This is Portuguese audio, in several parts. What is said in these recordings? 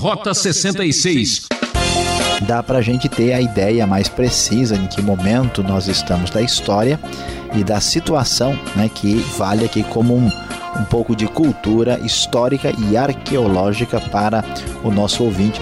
Rota 66. Dá para a gente ter a ideia mais precisa em que momento nós estamos da história e da situação, né, que vale aqui como um, um pouco de cultura histórica e arqueológica para o nosso ouvinte.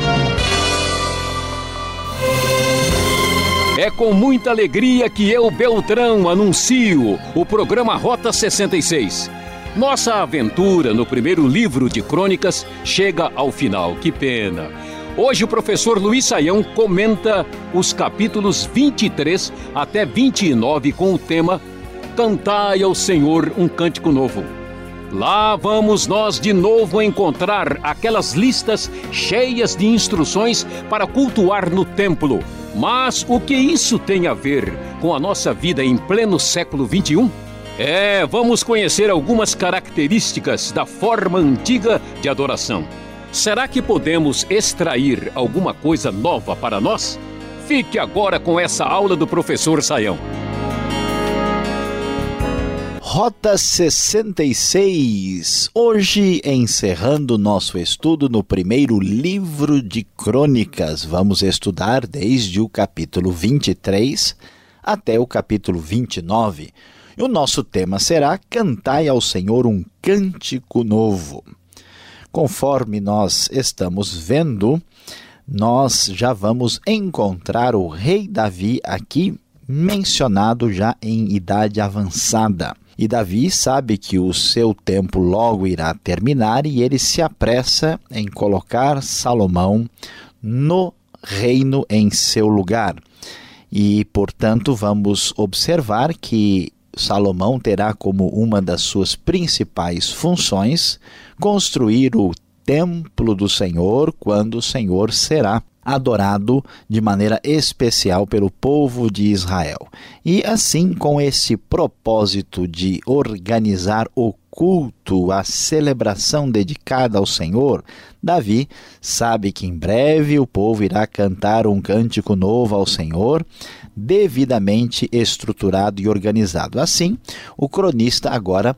É com muita alegria que eu, Beltrão, anuncio o programa Rota 66 nossa aventura no primeiro livro de crônicas chega ao final. Que pena. Hoje o professor Luiz Saião comenta os capítulos 23 até 29 com o tema Cantai ao Senhor um cântico novo. Lá vamos nós de novo encontrar aquelas listas cheias de instruções para cultuar no templo. Mas o que isso tem a ver com a nossa vida em pleno século 21? É, vamos conhecer algumas características da forma antiga de adoração. Será que podemos extrair alguma coisa nova para nós? Fique agora com essa aula do professor Saião. Rota 66. Hoje, encerrando nosso estudo no primeiro livro de Crônicas, vamos estudar desde o capítulo 23 até o capítulo 29 e o nosso tema será Cantai ao Senhor um cântico novo. Conforme nós estamos vendo, nós já vamos encontrar o rei Davi aqui mencionado já em idade avançada. E Davi sabe que o seu tempo logo irá terminar e ele se apressa em colocar Salomão no reino em seu lugar. E, portanto, vamos observar que Salomão terá como uma das suas principais funções construir o templo do Senhor quando o Senhor será adorado de maneira especial pelo povo de Israel. E assim, com esse propósito de organizar o culto, a celebração dedicada ao Senhor, Davi sabe que em breve o povo irá cantar um cântico novo ao Senhor, devidamente estruturado e organizado. Assim, o cronista agora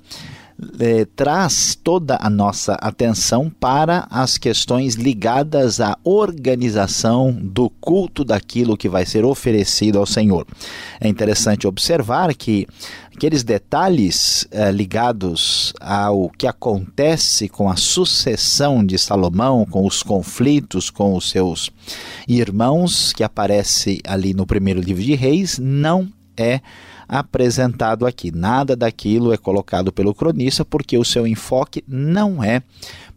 eh, traz toda a nossa atenção para as questões ligadas à organização do culto daquilo que vai ser oferecido ao Senhor. É interessante observar que aqueles detalhes eh, ligados ao que acontece com a sucessão de Salomão, com os conflitos com os seus irmãos, que aparece ali no primeiro livro de Reis, não é apresentado aqui. Nada daquilo é colocado pelo cronista porque o seu enfoque não é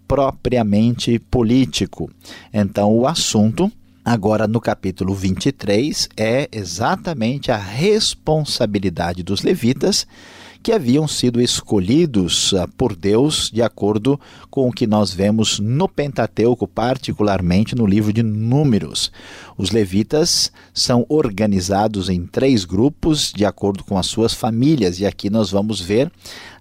propriamente político. Então, o assunto Agora, no capítulo 23, é exatamente a responsabilidade dos levitas que haviam sido escolhidos ah, por Deus de acordo com o que nós vemos no Pentateuco, particularmente no livro de Números. Os levitas são organizados em três grupos de acordo com as suas famílias, e aqui nós vamos ver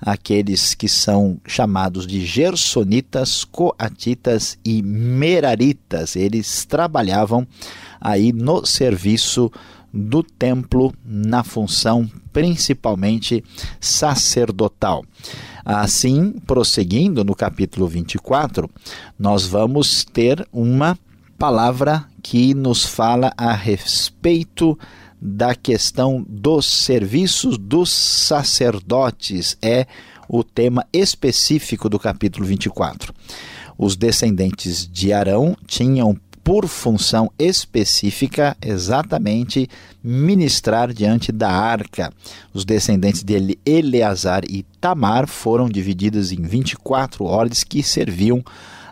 aqueles que são chamados de gersonitas, coatitas e meraritas. Eles trabalhavam aí no serviço do templo na função principalmente sacerdotal. Assim, prosseguindo no capítulo 24, nós vamos ter uma palavra que nos fala a respeito da questão dos serviços dos sacerdotes. É o tema específico do capítulo 24. Os descendentes de Arão tinham por função específica exatamente ministrar diante da arca. Os descendentes de Eleazar e Tamar foram divididos em 24 ordens que serviam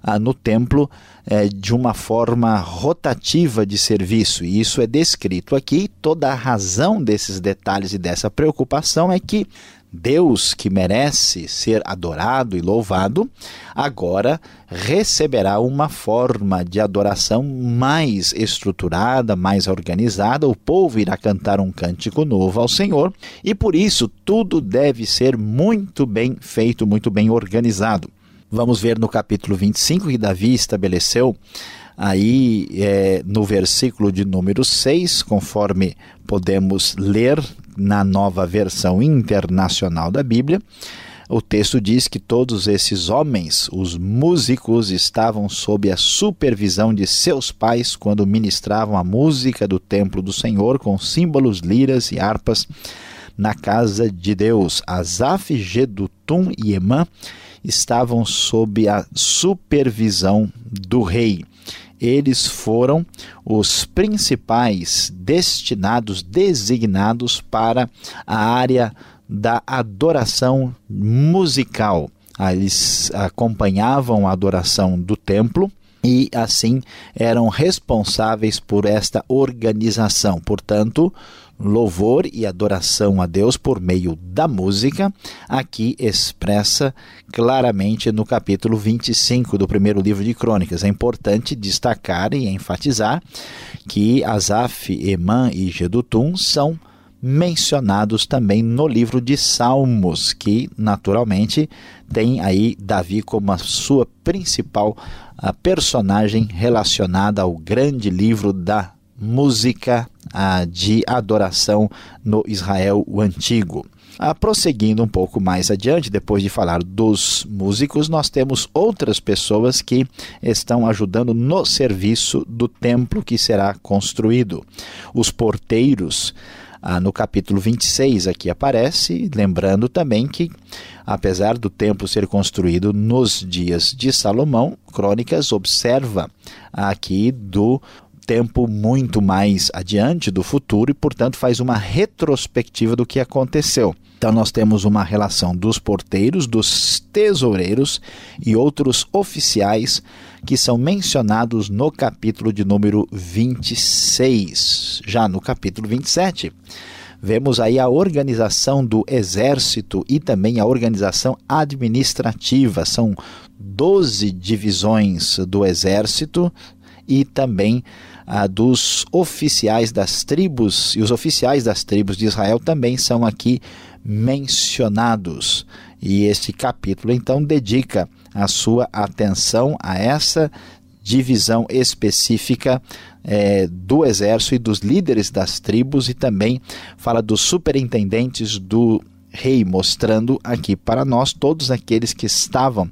ah, no templo eh, de uma forma rotativa de serviço. E isso é descrito aqui. Toda a razão desses detalhes e dessa preocupação é que Deus, que merece ser adorado e louvado, agora receberá uma forma de adoração mais estruturada, mais organizada. O povo irá cantar um cântico novo ao Senhor e por isso tudo deve ser muito bem feito, muito bem organizado. Vamos ver no capítulo 25 que Davi estabeleceu aí é, no versículo de número 6, conforme podemos ler na nova versão internacional da Bíblia, o texto diz que todos esses homens, os músicos, estavam sob a supervisão de seus pais quando ministravam a música do templo do Senhor com símbolos, liras e harpas na casa de Deus. Asaf, Gedutum e Emã estavam sob a supervisão do rei. Eles foram os principais destinados, designados para a área da adoração musical. Eles acompanhavam a adoração do templo e assim eram responsáveis por esta organização. Portanto, louvor e adoração a Deus por meio da música, aqui expressa claramente no capítulo 25 do primeiro livro de Crônicas. É importante destacar e enfatizar que Asaf, Emã e Gedutum são mencionados também no livro de Salmos, que naturalmente tem aí Davi como a sua principal personagem relacionada ao grande livro da música ah, de adoração no Israel antigo. Ah, prosseguindo um pouco mais adiante, depois de falar dos músicos, nós temos outras pessoas que estão ajudando no serviço do templo que será construído. Os porteiros, ah, no capítulo 26 aqui aparece, lembrando também que, apesar do templo ser construído nos dias de Salomão, Crônicas observa aqui do tempo muito mais adiante do futuro e, portanto, faz uma retrospectiva do que aconteceu. Então, nós temos uma relação dos porteiros, dos tesoureiros e outros oficiais que são mencionados no capítulo de número 26. Já no capítulo 27, vemos aí a organização do exército e também a organização administrativa. São 12 divisões do exército e também ah, dos oficiais das tribos, e os oficiais das tribos de Israel também são aqui mencionados. E este capítulo então dedica a sua atenção a essa divisão específica é, do exército e dos líderes das tribos, e também fala dos superintendentes do rei, mostrando aqui para nós todos aqueles que estavam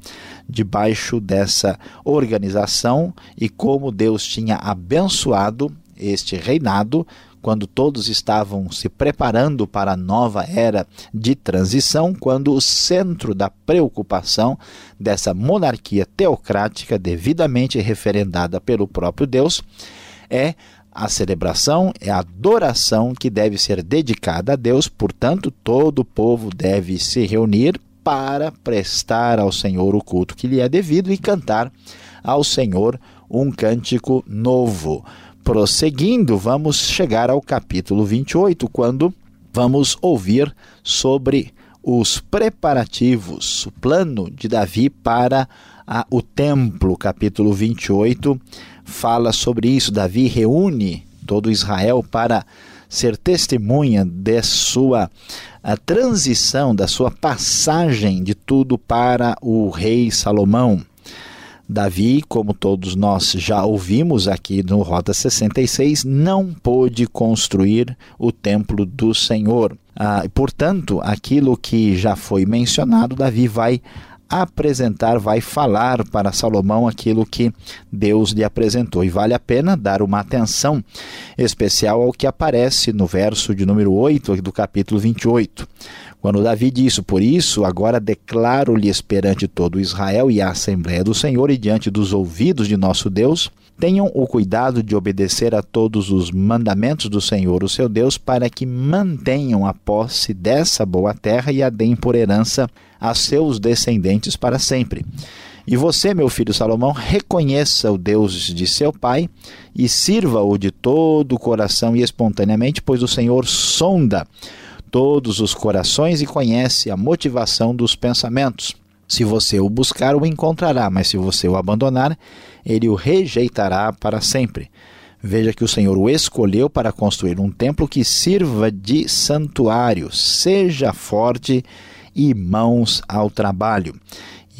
debaixo dessa organização e como Deus tinha abençoado este reinado quando todos estavam se preparando para a nova era de transição, quando o centro da preocupação dessa monarquia teocrática devidamente referendada pelo próprio Deus é a celebração é a adoração que deve ser dedicada a Deus, portanto, todo o povo deve se reunir para prestar ao Senhor o culto que lhe é devido e cantar ao Senhor um cântico novo. Prosseguindo, vamos chegar ao capítulo 28, quando vamos ouvir sobre os preparativos, o plano de Davi para a, o templo. Capítulo 28 fala sobre isso. Davi reúne todo Israel para ser testemunha de sua a transição, da sua passagem de tudo para o rei Salomão. Davi, como todos nós já ouvimos aqui no Rota 66, não pôde construir o templo do Senhor. Ah, portanto, aquilo que já foi mencionado, Davi vai apresentar, vai falar para Salomão aquilo que Deus lhe apresentou. E vale a pena dar uma atenção especial ao que aparece no verso de número 8 do capítulo 28. Quando Davi disse: Por isso, agora declaro-lhes perante todo Israel e a Assembleia do Senhor e diante dos ouvidos de nosso Deus Tenham o cuidado de obedecer a todos os mandamentos do Senhor, o seu Deus, para que mantenham a posse dessa boa terra e a deem por herança a seus descendentes para sempre. E você, meu filho Salomão, reconheça o Deus de seu pai e sirva-o de todo o coração e espontaneamente, pois o Senhor sonda todos os corações e conhece a motivação dos pensamentos. Se você o buscar, o encontrará, mas se você o abandonar, ele o rejeitará para sempre. Veja que o Senhor o escolheu para construir um templo que sirva de santuário. Seja forte e mãos ao trabalho.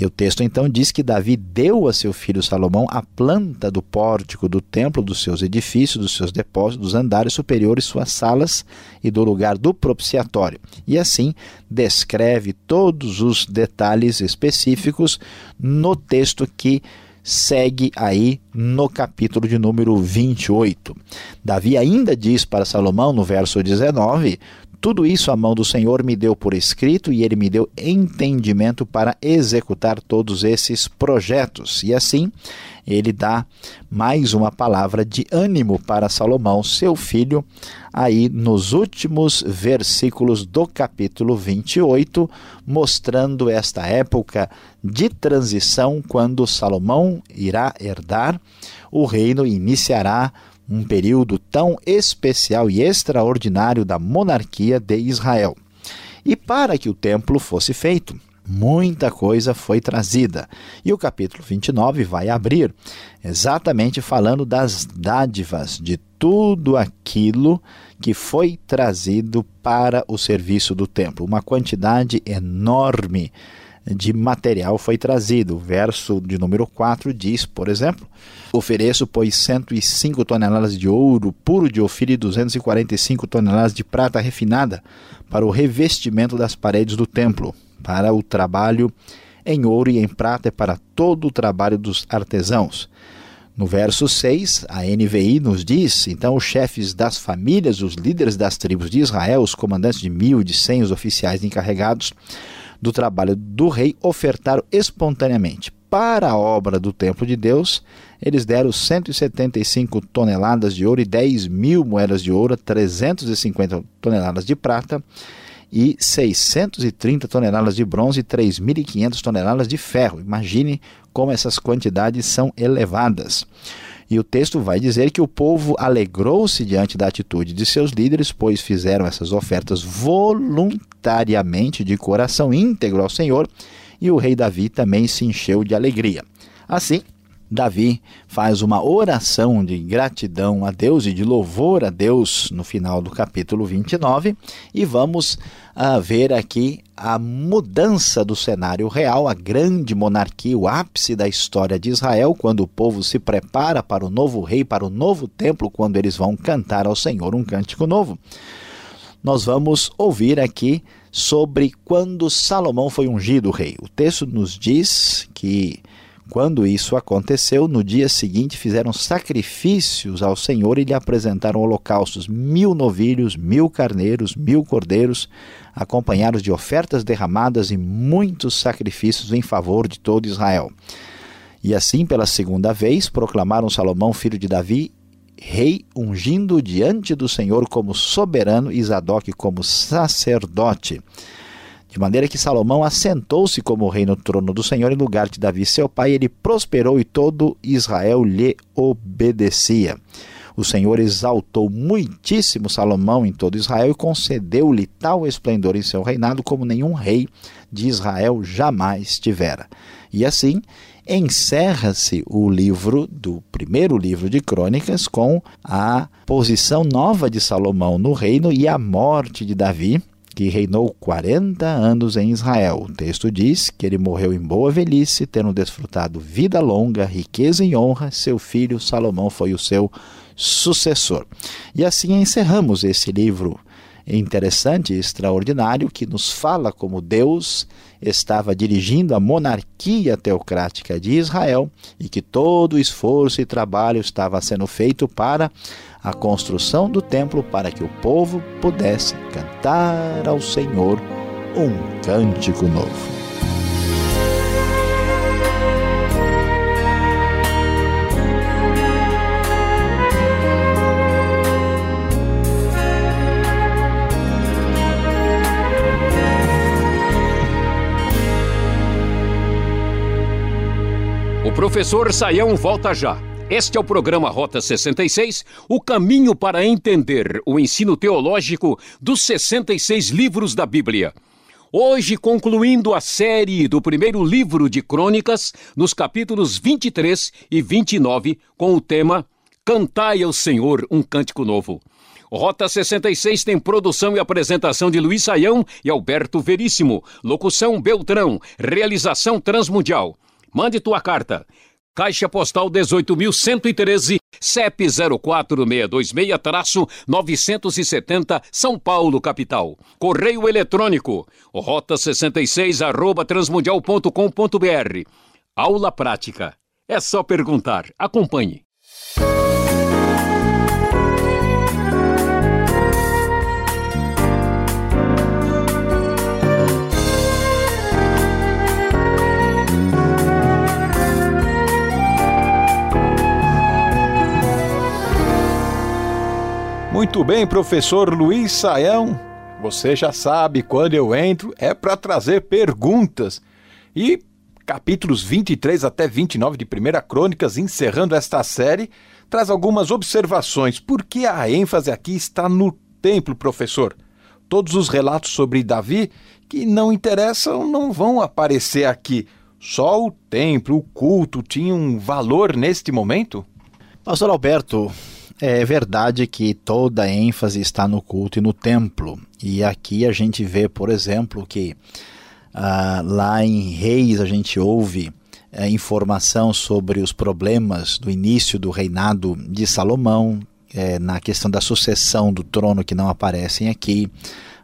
E o texto então diz que Davi deu a seu filho Salomão a planta do pórtico do templo, dos seus edifícios, dos seus depósitos, dos andares superiores, suas salas e do lugar do propiciatório. E assim descreve todos os detalhes específicos no texto que segue aí no capítulo de número 28. Davi ainda diz para Salomão no verso 19: tudo isso a mão do Senhor me deu por escrito e ele me deu entendimento para executar todos esses projetos. E assim, ele dá mais uma palavra de ânimo para Salomão, seu filho, aí nos últimos versículos do capítulo 28, mostrando esta época de transição quando Salomão irá herdar o reino e iniciará um período tão especial e extraordinário da monarquia de Israel. E para que o templo fosse feito, muita coisa foi trazida. E o capítulo 29 vai abrir exatamente falando das dádivas, de tudo aquilo que foi trazido para o serviço do templo. Uma quantidade enorme de material foi trazido. O verso de número 4 diz, por exemplo: Ofereço, pois, 105 toneladas de ouro puro de ofírio e 245 toneladas de prata refinada para o revestimento das paredes do templo, para o trabalho em ouro e em prata e para todo o trabalho dos artesãos. No verso 6, a NVI nos diz: então os chefes das famílias, os líderes das tribos de Israel, os comandantes de mil de cem, os oficiais encarregados do trabalho do rei ofertaram espontaneamente. Para a obra do templo de Deus, eles deram 175 toneladas de ouro e 10 mil moedas de ouro, 350 toneladas de prata e 630 toneladas de bronze e 3.500 toneladas de ferro. Imagine como essas quantidades são elevadas. E o texto vai dizer que o povo alegrou-se diante da atitude de seus líderes, pois fizeram essas ofertas voluntariamente, de coração íntegro ao Senhor, e o rei Davi também se encheu de alegria. Assim, Davi faz uma oração de gratidão a Deus e de louvor a Deus no final do capítulo 29 e vamos uh, ver aqui a mudança do cenário real, a grande monarquia, o ápice da história de Israel, quando o povo se prepara para o novo rei, para o novo templo, quando eles vão cantar ao Senhor um cântico novo. Nós vamos ouvir aqui sobre quando Salomão foi ungido rei. O texto nos diz que quando isso aconteceu, no dia seguinte fizeram sacrifícios ao Senhor e lhe apresentaram holocaustos, mil novilhos, mil carneiros, mil cordeiros, acompanhados de ofertas derramadas e muitos sacrifícios em favor de todo Israel. E assim, pela segunda vez, proclamaram Salomão, filho de Davi, rei, ungindo diante do Senhor como soberano e Zadok como sacerdote. De maneira que Salomão assentou-se como rei no trono do Senhor em lugar de Davi, seu pai, ele prosperou e todo Israel lhe obedecia. O Senhor exaltou muitíssimo Salomão em todo Israel e concedeu-lhe tal esplendor em seu reinado como nenhum rei de Israel jamais tivera. E assim encerra-se o livro do primeiro livro de Crônicas com a posição nova de Salomão no reino e a morte de Davi que reinou 40 anos em Israel. O texto diz que ele morreu em boa velhice, tendo desfrutado vida longa, riqueza e honra. Seu filho Salomão foi o seu sucessor. E assim encerramos esse livro interessante e extraordinário que nos fala como Deus estava dirigindo a monarquia teocrática de Israel e que todo o esforço e trabalho estava sendo feito para a construção do templo para que o povo pudesse cantar ao Senhor um cântico novo. Professor Saião volta já. Este é o programa Rota 66, o caminho para entender o ensino teológico dos 66 livros da Bíblia. Hoje, concluindo a série do primeiro livro de Crônicas, nos capítulos 23 e 29, com o tema Cantai ao Senhor um cântico novo. Rota 66 tem produção e apresentação de Luiz Saião e Alberto Veríssimo. Locução Beltrão. Realização Transmundial. Mande tua carta. Caixa Postal 18.113, CEP 04626-970, São Paulo, capital. Correio eletrônico, rota 66, arroba transmundial.com.br. Aula prática. É só perguntar. Acompanhe. Muito bem, professor Luiz Saião. Você já sabe, quando eu entro é para trazer perguntas. E capítulos 23 até 29 de Primeira Crônicas, encerrando esta série, traz algumas observações. Por que a ênfase aqui está no templo, professor? Todos os relatos sobre Davi que não interessam não vão aparecer aqui. Só o templo, o culto tinham valor neste momento? Pastor Alberto, é verdade que toda a ênfase está no culto e no templo. E aqui a gente vê, por exemplo, que ah, lá em Reis a gente ouve é, informação sobre os problemas do início do reinado de Salomão, é, na questão da sucessão do trono que não aparecem aqui.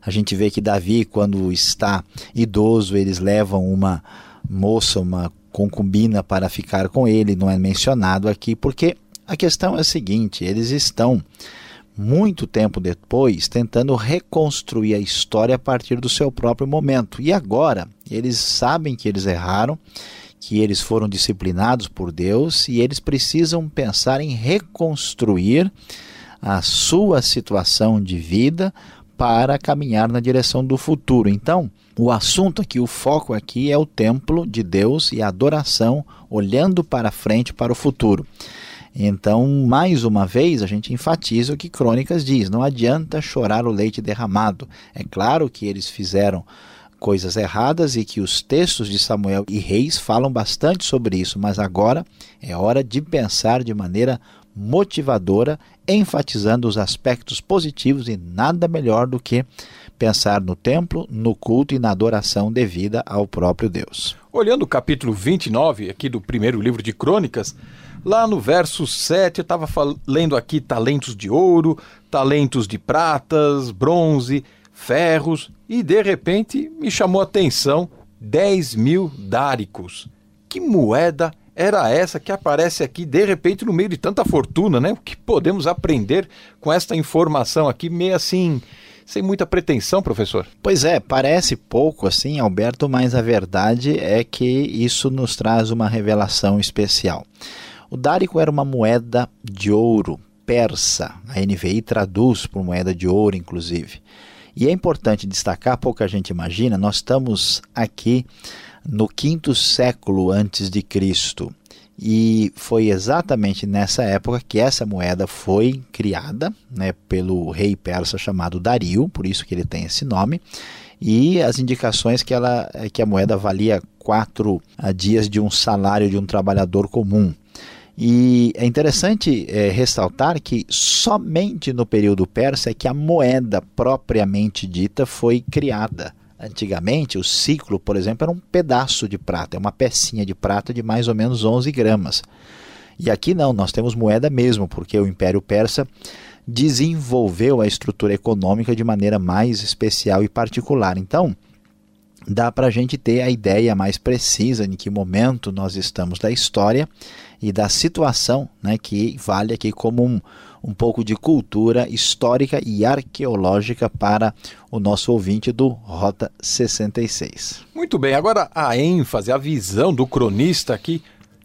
A gente vê que Davi, quando está idoso, eles levam uma moça, uma concubina para ficar com ele, não é mencionado aqui, porque a questão é a seguinte: eles estão muito tempo depois tentando reconstruir a história a partir do seu próprio momento. E agora eles sabem que eles erraram, que eles foram disciplinados por Deus e eles precisam pensar em reconstruir a sua situação de vida para caminhar na direção do futuro. Então, o assunto aqui, o foco aqui é o templo de Deus e a adoração olhando para frente para o futuro. Então, mais uma vez, a gente enfatiza o que Crônicas diz: não adianta chorar o leite derramado. É claro que eles fizeram coisas erradas e que os textos de Samuel e Reis falam bastante sobre isso, mas agora é hora de pensar de maneira motivadora, enfatizando os aspectos positivos e nada melhor do que pensar no templo, no culto e na adoração devida ao próprio Deus. Olhando o capítulo 29 aqui do primeiro livro de Crônicas, Lá no verso 7, eu estava lendo aqui talentos de ouro, talentos de pratas, bronze, ferros, e de repente me chamou a atenção 10 mil dáricos. Que moeda era essa que aparece aqui de repente no meio de tanta fortuna, né? O que podemos aprender com esta informação aqui, meio assim, sem muita pretensão, professor? Pois é, parece pouco assim, Alberto, mas a verdade é que isso nos traz uma revelação especial. O dárico era uma moeda de ouro persa. A NVI traduz por moeda de ouro, inclusive. E é importante destacar, pouca gente imagina, nós estamos aqui no quinto século antes de Cristo. E foi exatamente nessa época que essa moeda foi criada né, pelo rei persa chamado Dario, por isso que ele tem esse nome. E as indicações que, ela, que a moeda valia quatro ah, dias de um salário de um trabalhador comum. E é interessante é, ressaltar que somente no período persa é que a moeda propriamente dita foi criada. Antigamente, o ciclo, por exemplo, era um pedaço de prata, é uma pecinha de prata de mais ou menos 11 gramas. E aqui não, nós temos moeda mesmo, porque o Império Persa desenvolveu a estrutura econômica de maneira mais especial e particular. Então, dá para a gente ter a ideia mais precisa em que momento nós estamos da história e da situação, né, que vale aqui como um, um pouco de cultura histórica e arqueológica para o nosso ouvinte do Rota 66. Muito bem, agora a ênfase, a visão do cronista aqui,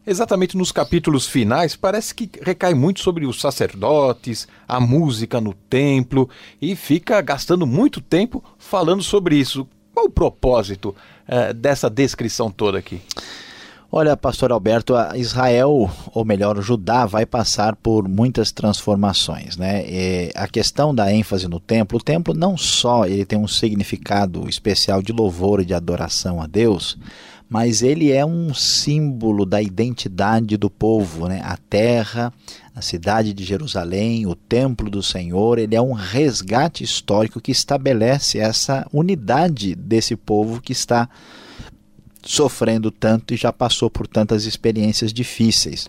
exatamente nos capítulos finais, parece que recai muito sobre os sacerdotes, a música no templo e fica gastando muito tempo falando sobre isso. Qual o propósito eh, dessa descrição toda aqui? Olha, pastor Alberto, Israel, ou melhor, Judá, vai passar por muitas transformações, né? E a questão da ênfase no templo, o templo não só ele tem um significado especial de louvor e de adoração a Deus, mas ele é um símbolo da identidade do povo, né? A terra, a cidade de Jerusalém, o templo do Senhor, ele é um resgate histórico que estabelece essa unidade desse povo que está sofrendo tanto e já passou por tantas experiências difíceis.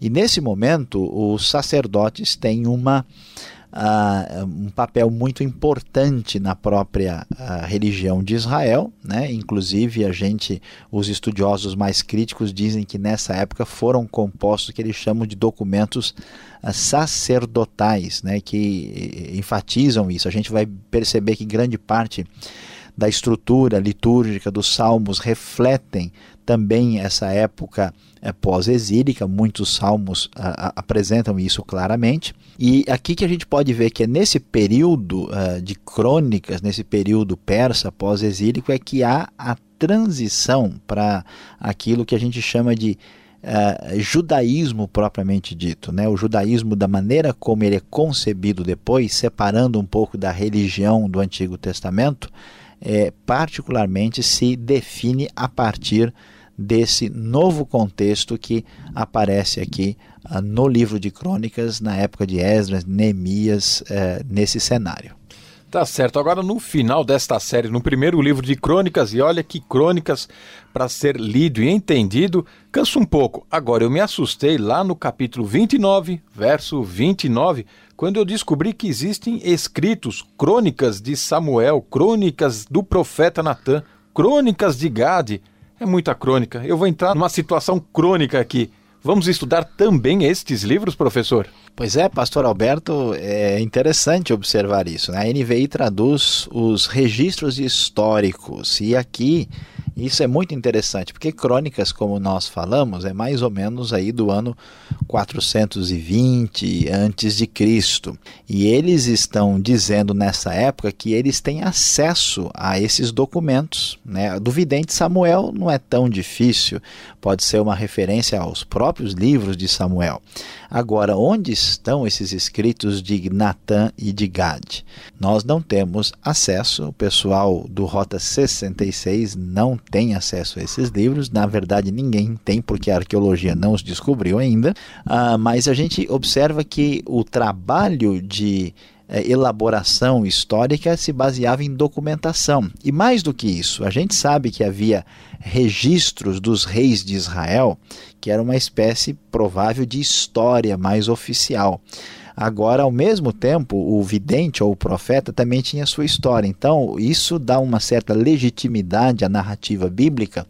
E nesse momento, os sacerdotes têm uma uh, um papel muito importante na própria uh, religião de Israel, né? Inclusive a gente, os estudiosos mais críticos dizem que nessa época foram compostos o que eles chamam de documentos uh, sacerdotais, né? Que enfatizam isso. A gente vai perceber que grande parte da estrutura litúrgica dos salmos refletem também essa época é, pós-exílica, muitos salmos a, a, apresentam isso claramente. E aqui que a gente pode ver que é nesse período uh, de crônicas, nesse período persa pós-exílico, é que há a transição para aquilo que a gente chama de Uh, judaísmo propriamente dito, né? o judaísmo da maneira como ele é concebido depois, separando um pouco da religião do Antigo Testamento, é, particularmente se define a partir desse novo contexto que aparece aqui uh, no livro de Crônicas, na época de Esdras, Neemias, uh, nesse cenário. Tá certo. Agora, no final desta série, no primeiro livro de Crônicas, e olha que Crônicas, para ser lido e entendido, cansa um pouco. Agora, eu me assustei lá no capítulo 29, verso 29, quando eu descobri que existem escritos crônicas de Samuel, crônicas do profeta Natã, crônicas de Gade. É muita crônica. Eu vou entrar numa situação crônica aqui. Vamos estudar também estes livros, professor? Pois é, pastor Alberto, é interessante observar isso. Né? A NVI traduz os registros históricos e aqui isso é muito interessante, porque crônicas, como nós falamos, é mais ou menos aí do ano 420 antes de Cristo. E eles estão dizendo nessa época que eles têm acesso a esses documentos, né? Do vidente Samuel não é tão difícil, pode ser uma referência aos próprios livros de Samuel. Agora, onde estão esses escritos de Natã e de Gad? Nós não temos acesso, o pessoal do Rota 66 não tem acesso a esses livros, na verdade ninguém tem, porque a arqueologia não os descobriu ainda, ah, mas a gente observa que o trabalho de elaboração histórica se baseava em documentação. E mais do que isso, a gente sabe que havia registros dos reis de Israel, que era uma espécie provável de história mais oficial. Agora, ao mesmo tempo, o vidente ou o profeta também tinha sua história. Então, isso dá uma certa legitimidade à narrativa bíblica,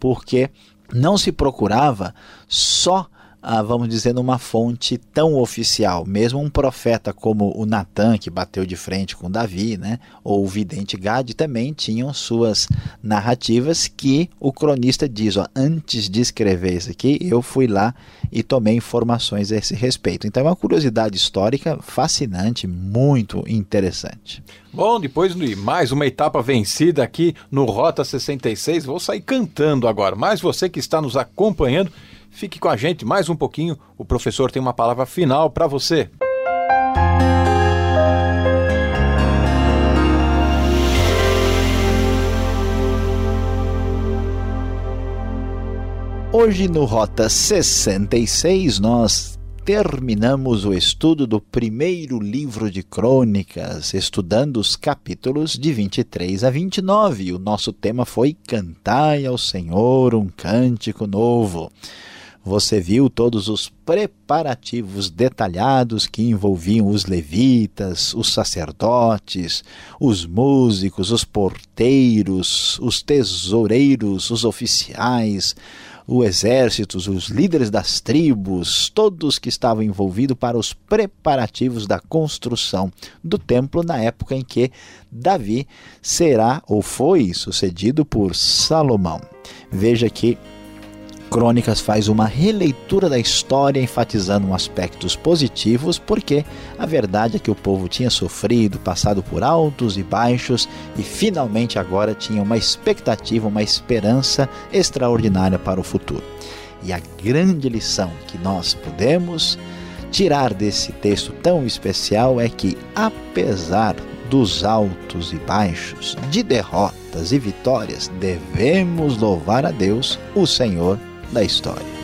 porque não se procurava só ah, vamos dizer, numa fonte tão oficial. Mesmo um profeta como o Natan, que bateu de frente com Davi, né, ou o vidente Gad, também tinham suas narrativas que o cronista diz: ó, antes de escrever isso aqui, eu fui lá e tomei informações a esse respeito. Então é uma curiosidade histórica fascinante, muito interessante. Bom, depois de mais uma etapa vencida aqui no Rota 66, vou sair cantando agora. Mas você que está nos acompanhando, Fique com a gente mais um pouquinho, o professor tem uma palavra final para você. Hoje no Rota 66 nós terminamos o estudo do primeiro livro de crônicas, estudando os capítulos de 23 a 29. O nosso tema foi Cantai ao Senhor um cântico novo. Você viu todos os preparativos detalhados que envolviam os levitas, os sacerdotes, os músicos, os porteiros, os tesoureiros, os oficiais, o exército, os líderes das tribos, todos que estavam envolvidos para os preparativos da construção do templo na época em que Davi será ou foi sucedido por Salomão. Veja que Crônicas faz uma releitura da história enfatizando aspectos positivos, porque a verdade é que o povo tinha sofrido, passado por altos e baixos e finalmente agora tinha uma expectativa, uma esperança extraordinária para o futuro. E a grande lição que nós podemos tirar desse texto tão especial é que, apesar dos altos e baixos, de derrotas e vitórias, devemos louvar a Deus, o Senhor da história.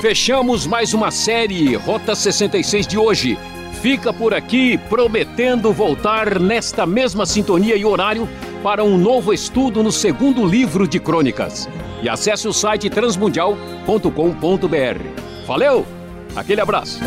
Fechamos mais uma série Rota 66 de hoje. Fica por aqui prometendo voltar nesta mesma sintonia e horário para um novo estudo no segundo livro de Crônicas. E acesse o site transmundial.com.br. Valeu! Aquele abraço!